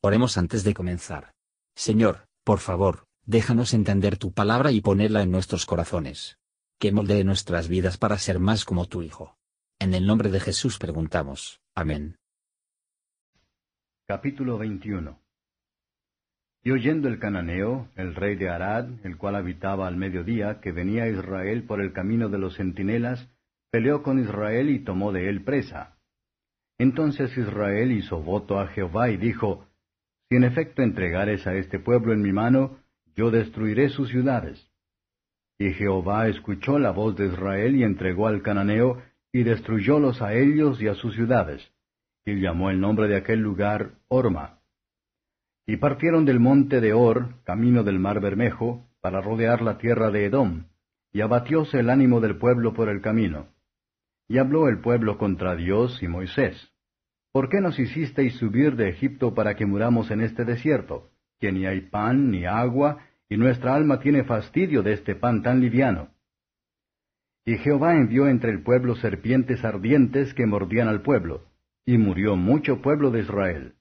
Oremos antes de comenzar. Señor, por favor, déjanos entender tu palabra y ponerla en nuestros corazones. Que moldee nuestras vidas para ser más como tu Hijo. En el nombre de Jesús preguntamos. Amén. Capítulo 21 Y oyendo el cananeo, el rey de Arad, el cual habitaba al mediodía, que venía a Israel por el camino de los centinelas, peleó con Israel y tomó de él presa. Entonces Israel hizo voto a Jehová y dijo, si en efecto entregares a este pueblo en mi mano, yo destruiré sus ciudades. Y Jehová escuchó la voz de Israel y entregó al cananeo, y destruyólos a ellos y a sus ciudades. Y llamó el nombre de aquel lugar Orma. Y partieron del monte de Or, camino del mar Bermejo, para rodear la tierra de Edom, y abatióse el ánimo del pueblo por el camino. Y habló el pueblo contra Dios y Moisés. ¿Por qué nos hicisteis subir de Egipto para que muramos en este desierto, que ni hay pan ni agua, y nuestra alma tiene fastidio de este pan tan liviano? Y Jehová envió entre el pueblo serpientes ardientes que mordían al pueblo, y murió mucho pueblo de Israel.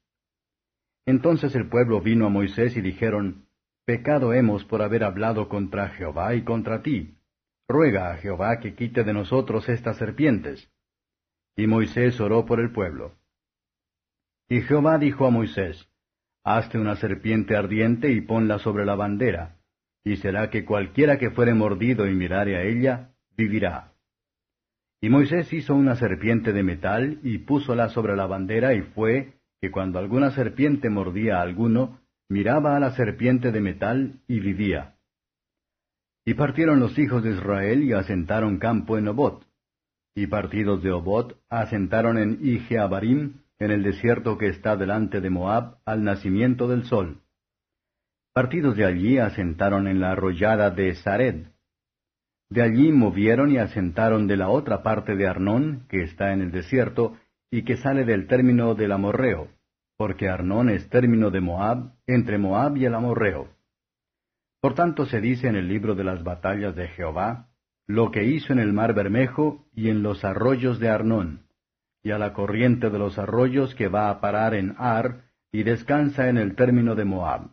Entonces el pueblo vino a Moisés y dijeron, Pecado hemos por haber hablado contra Jehová y contra ti. Ruega a Jehová que quite de nosotros estas serpientes. Y Moisés oró por el pueblo. Y Jehová dijo a Moisés, Hazte una serpiente ardiente y ponla sobre la bandera, y será que cualquiera que fuere mordido y mirare a ella, vivirá. Y Moisés hizo una serpiente de metal y púsola sobre la bandera y fue que cuando alguna serpiente mordía a alguno, miraba a la serpiente de metal y vivía. Y partieron los hijos de Israel y asentaron campo en Obot. Y partidos de Obot asentaron en Ijeabarim, en el desierto que está delante de Moab, al nacimiento del sol. Partidos de allí asentaron en la arroyada de Sared. De allí movieron y asentaron de la otra parte de Arnón, que está en el desierto, y que sale del término del Amorreo, porque Arnón es término de Moab, entre Moab y el Amorreo. Por tanto se dice en el libro de las batallas de Jehová, lo que hizo en el mar Bermejo y en los arroyos de Arnón y a la corriente de los arroyos que va a parar en Ar, y descansa en el término de Moab.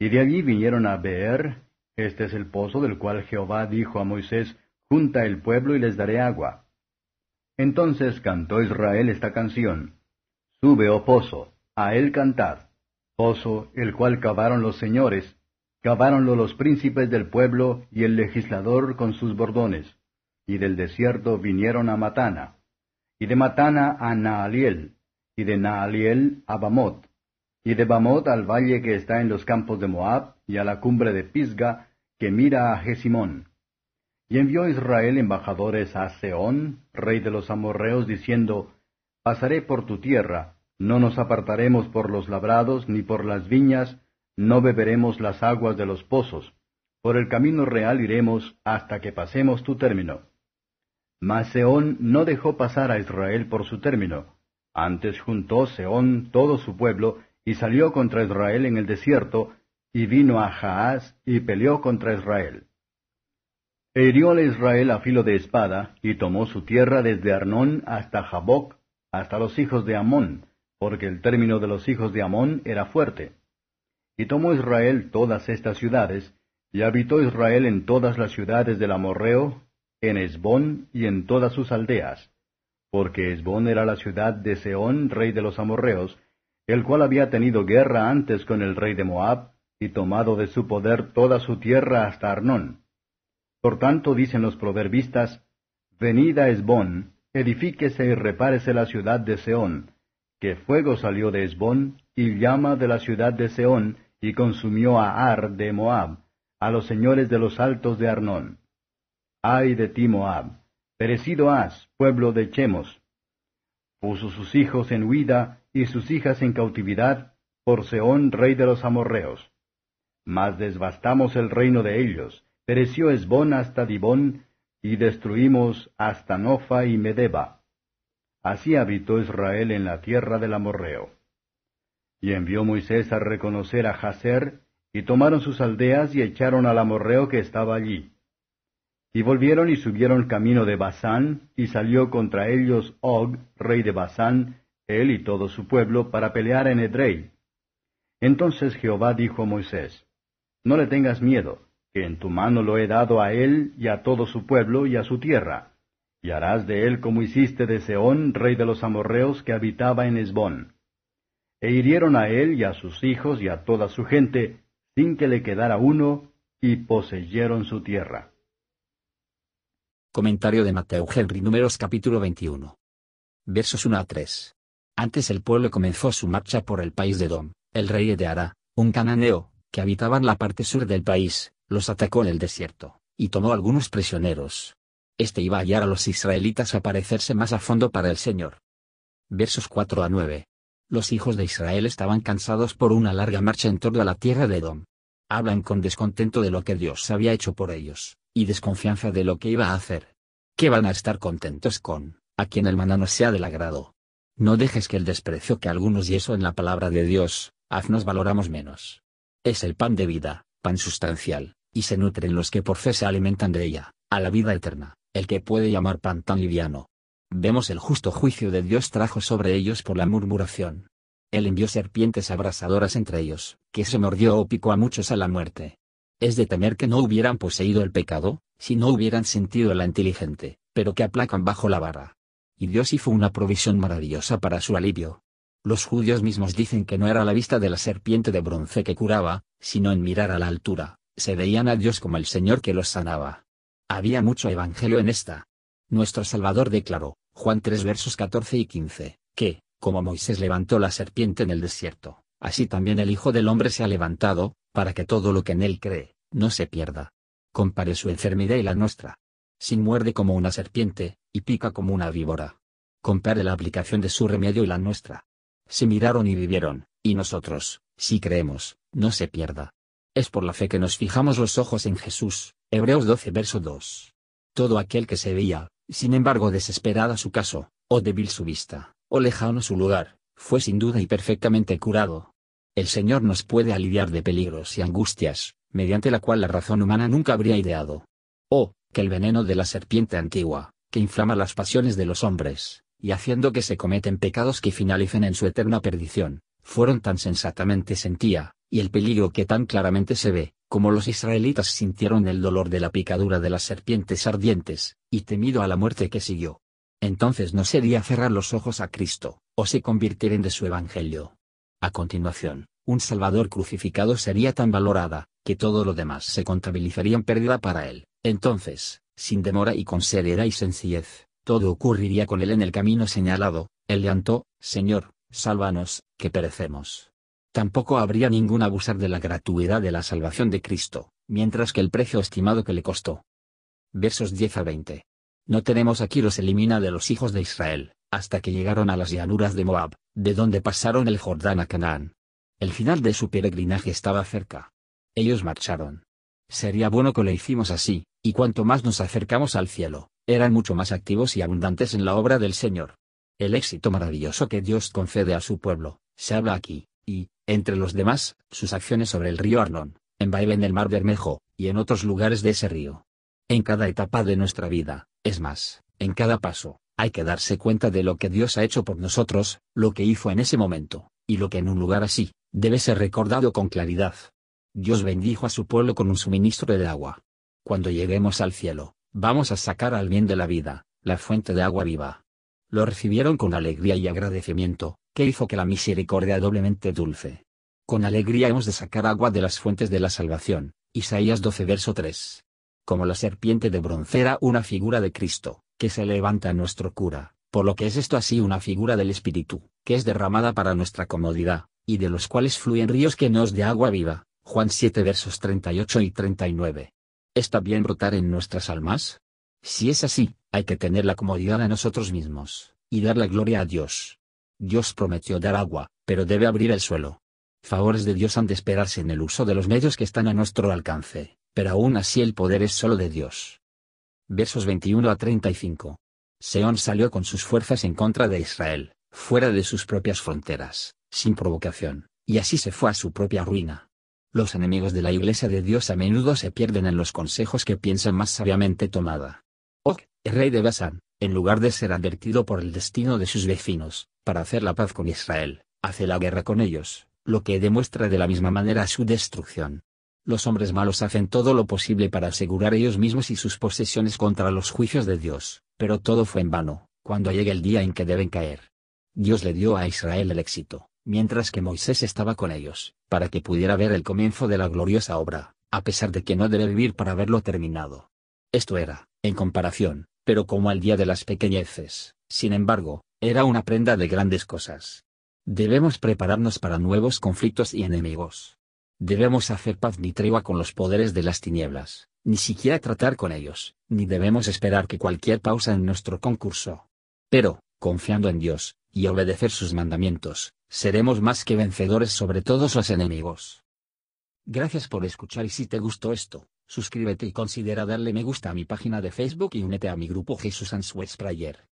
Y de allí vinieron a Beer, este es el pozo del cual Jehová dijo a Moisés, Junta el pueblo y les daré agua. Entonces cantó Israel esta canción, Sube, oh pozo, a él cantad, pozo el cual cavaron los señores, caváronlo los príncipes del pueblo y el legislador con sus bordones, y del desierto vinieron a Matana y de Matana a Naaliel, y de Naaliel a Bamot, y de Bamot al valle que está en los campos de Moab, y a la cumbre de Pisga, que mira a Jesimón. Y envió Israel embajadores a Seón, rey de los amorreos, diciendo, Pasaré por tu tierra, no nos apartaremos por los labrados, ni por las viñas, no beberemos las aguas de los pozos, por el camino real iremos hasta que pasemos tu término. Mas Seón no dejó pasar a Israel por su término. Antes juntó Seón todo su pueblo, y salió contra Israel en el desierto, y vino a Jaaz, y peleó contra Israel. E hirióle Israel a filo de espada, y tomó su tierra desde Arnón hasta Jaboc, hasta los hijos de Amón, porque el término de los hijos de Amón era fuerte. Y tomó Israel todas estas ciudades, y habitó Israel en todas las ciudades del Amorreo, en Esbón y en todas sus aldeas, porque Esbón era la ciudad de Seón, rey de los amorreos, el cual había tenido guerra antes con el rey de Moab, y tomado de su poder toda su tierra hasta Arnón. Por tanto dicen los proverbistas, Venid a Esbón, edifíquese y repárese la ciudad de Seón, que fuego salió de Esbón, y llama de la ciudad de Seón, y consumió a Ar de Moab, a los señores de los altos de Arnón. Ay de ti, Moab, perecido has, pueblo de Chemos. Puso sus hijos en huida y sus hijas en cautividad por Seón, rey de los amorreos. Mas desbastamos el reino de ellos, pereció Esbón hasta Dibón, y destruimos hasta Nofa y Medeba. Así habitó Israel en la tierra del amorreo. Y envió Moisés a reconocer a Jaser, y tomaron sus aldeas y echaron al amorreo que estaba allí. Y volvieron y subieron camino de Basán, y salió contra ellos Og, rey de Basán, él y todo su pueblo, para pelear en Edrei, Entonces Jehová dijo a Moisés, No le tengas miedo, que en tu mano lo he dado a él y a todo su pueblo y a su tierra, y harás de él como hiciste de Seón, rey de los amorreos, que habitaba en Esbón. E hirieron a él y a sus hijos y a toda su gente, sin que le quedara uno, y poseyeron su tierra. Comentario de Mateo Henry Números capítulo 21. Versos 1 a 3. Antes el pueblo comenzó su marcha por el país de Dom, el rey de Ara, un cananeo, que habitaba en la parte sur del país, los atacó en el desierto, y tomó algunos prisioneros. Este iba a hallar a los israelitas a parecerse más a fondo para el Señor. Versos 4 a 9. Los hijos de Israel estaban cansados por una larga marcha en torno a la tierra de Edom. Hablan con descontento de lo que Dios había hecho por ellos, y desconfianza de lo que iba a hacer. ¿Qué van a estar contentos con, a quien el maná no sea del agrado? No dejes que el desprecio que algunos y eso en la palabra de Dios, haznos valoramos menos. Es el pan de vida, pan sustancial, y se nutren los que por fe se alimentan de ella, a la vida eterna, el que puede llamar pan tan liviano. Vemos el justo juicio de Dios trajo sobre ellos por la murmuración. Él envió serpientes abrasadoras entre ellos, que se mordió o picó a muchos a la muerte. Es de temer que no hubieran poseído el pecado, si no hubieran sentido la inteligente, pero que aplacan bajo la vara. Y Dios hizo una provisión maravillosa para su alivio. Los judíos mismos dicen que no era la vista de la serpiente de bronce que curaba, sino en mirar a la altura, se veían a Dios como el Señor que los sanaba. Había mucho evangelio en esta. Nuestro Salvador declaró, Juan 3 versos 14 y 15, que, como Moisés levantó la serpiente en el desierto, así también el Hijo del Hombre se ha levantado, para que todo lo que en él cree, no se pierda. Compare su enfermedad y la nuestra. Si muerde como una serpiente, y pica como una víbora. Compare la aplicación de su remedio y la nuestra. Se miraron y vivieron, y nosotros, si creemos, no se pierda. Es por la fe que nos fijamos los ojos en Jesús, Hebreos 12 verso 2. Todo aquel que se veía, sin embargo desesperada su caso, o débil su vista, o lejano su lugar, fue sin duda y perfectamente curado. El Señor nos puede aliviar de peligros y angustias, mediante la cual la razón humana nunca habría ideado. O, que el veneno de la serpiente antigua, que inflama las pasiones de los hombres, y haciendo que se cometen pecados que finalicen en su eterna perdición, fueron tan sensatamente sentía, y el peligro que tan claramente se ve, como los israelitas sintieron el dolor de la picadura de las serpientes ardientes, y temido a la muerte que siguió. Entonces no sería cerrar los ojos a Cristo, o se convirtieren en de su evangelio. A continuación, un Salvador crucificado sería tan valorada, que todo lo demás se contabilizaría en pérdida para él. Entonces, sin demora y con seriedad y sencillez, todo ocurriría con él en el camino señalado, el llanto, Señor, sálvanos, que perecemos tampoco habría ningún abusar de la gratuidad de la salvación de Cristo, mientras que el precio estimado que le costó. Versos 10 a 20. No tenemos aquí los elimina de los hijos de Israel, hasta que llegaron a las llanuras de Moab, de donde pasaron el Jordán a Canaán. El final de su peregrinaje estaba cerca. Ellos marcharon. Sería bueno que lo hicimos así, y cuanto más nos acercamos al cielo, eran mucho más activos y abundantes en la obra del Señor. El éxito maravilloso que Dios concede a su pueblo, se habla aquí, y, entre los demás, sus acciones sobre el río Arnón, en Baile en el Mar Bermejo, y en otros lugares de ese río. En cada etapa de nuestra vida, es más, en cada paso, hay que darse cuenta de lo que Dios ha hecho por nosotros, lo que hizo en ese momento, y lo que en un lugar así, debe ser recordado con claridad. Dios bendijo a su pueblo con un suministro de agua. Cuando lleguemos al cielo, vamos a sacar al bien de la vida, la fuente de agua viva. Lo recibieron con alegría y agradecimiento, que hizo que la misericordia doblemente dulce. Con alegría hemos de sacar agua de las fuentes de la salvación. Isaías 12 verso 3. Como la serpiente de broncera una figura de Cristo, que se levanta nuestro cura, por lo que es esto así una figura del Espíritu, que es derramada para nuestra comodidad, y de los cuales fluyen ríos que nos de agua viva. Juan 7 versos 38 y 39. ¿Está bien brotar en nuestras almas? Si es así, hay que tener la comodidad a nosotros mismos, y dar la gloria a Dios. Dios prometió dar agua, pero debe abrir el suelo. Favores de Dios han de esperarse en el uso de los medios que están a nuestro alcance, pero aún así el poder es solo de Dios. Versos 21 a 35. Seón salió con sus fuerzas en contra de Israel, fuera de sus propias fronteras, sin provocación, y así se fue a su propia ruina. Los enemigos de la iglesia de Dios a menudo se pierden en los consejos que piensan más sabiamente tomada. Og, rey de Basán, en lugar de ser advertido por el destino de sus vecinos, para hacer la paz con Israel, hace la guerra con ellos, lo que demuestra de la misma manera su destrucción. Los hombres malos hacen todo lo posible para asegurar ellos mismos y sus posesiones contra los juicios de Dios, pero todo fue en vano, cuando llegue el día en que deben caer. Dios le dio a Israel el éxito, mientras que Moisés estaba con ellos, para que pudiera ver el comienzo de la gloriosa obra, a pesar de que no debe vivir para verlo terminado. Esto era, en comparación, pero como al día de las pequeñeces, sin embargo, era una prenda de grandes cosas. Debemos prepararnos para nuevos conflictos y enemigos. Debemos hacer paz ni tregua con los poderes de las tinieblas, ni siquiera tratar con ellos, ni debemos esperar que cualquier pausa en nuestro concurso. Pero, confiando en Dios, y obedecer sus mandamientos, seremos más que vencedores sobre todos los enemigos. Gracias por escuchar y si te gustó esto, suscríbete y considera darle me gusta a mi página de Facebook y únete a mi grupo Jesús Answers Prayer.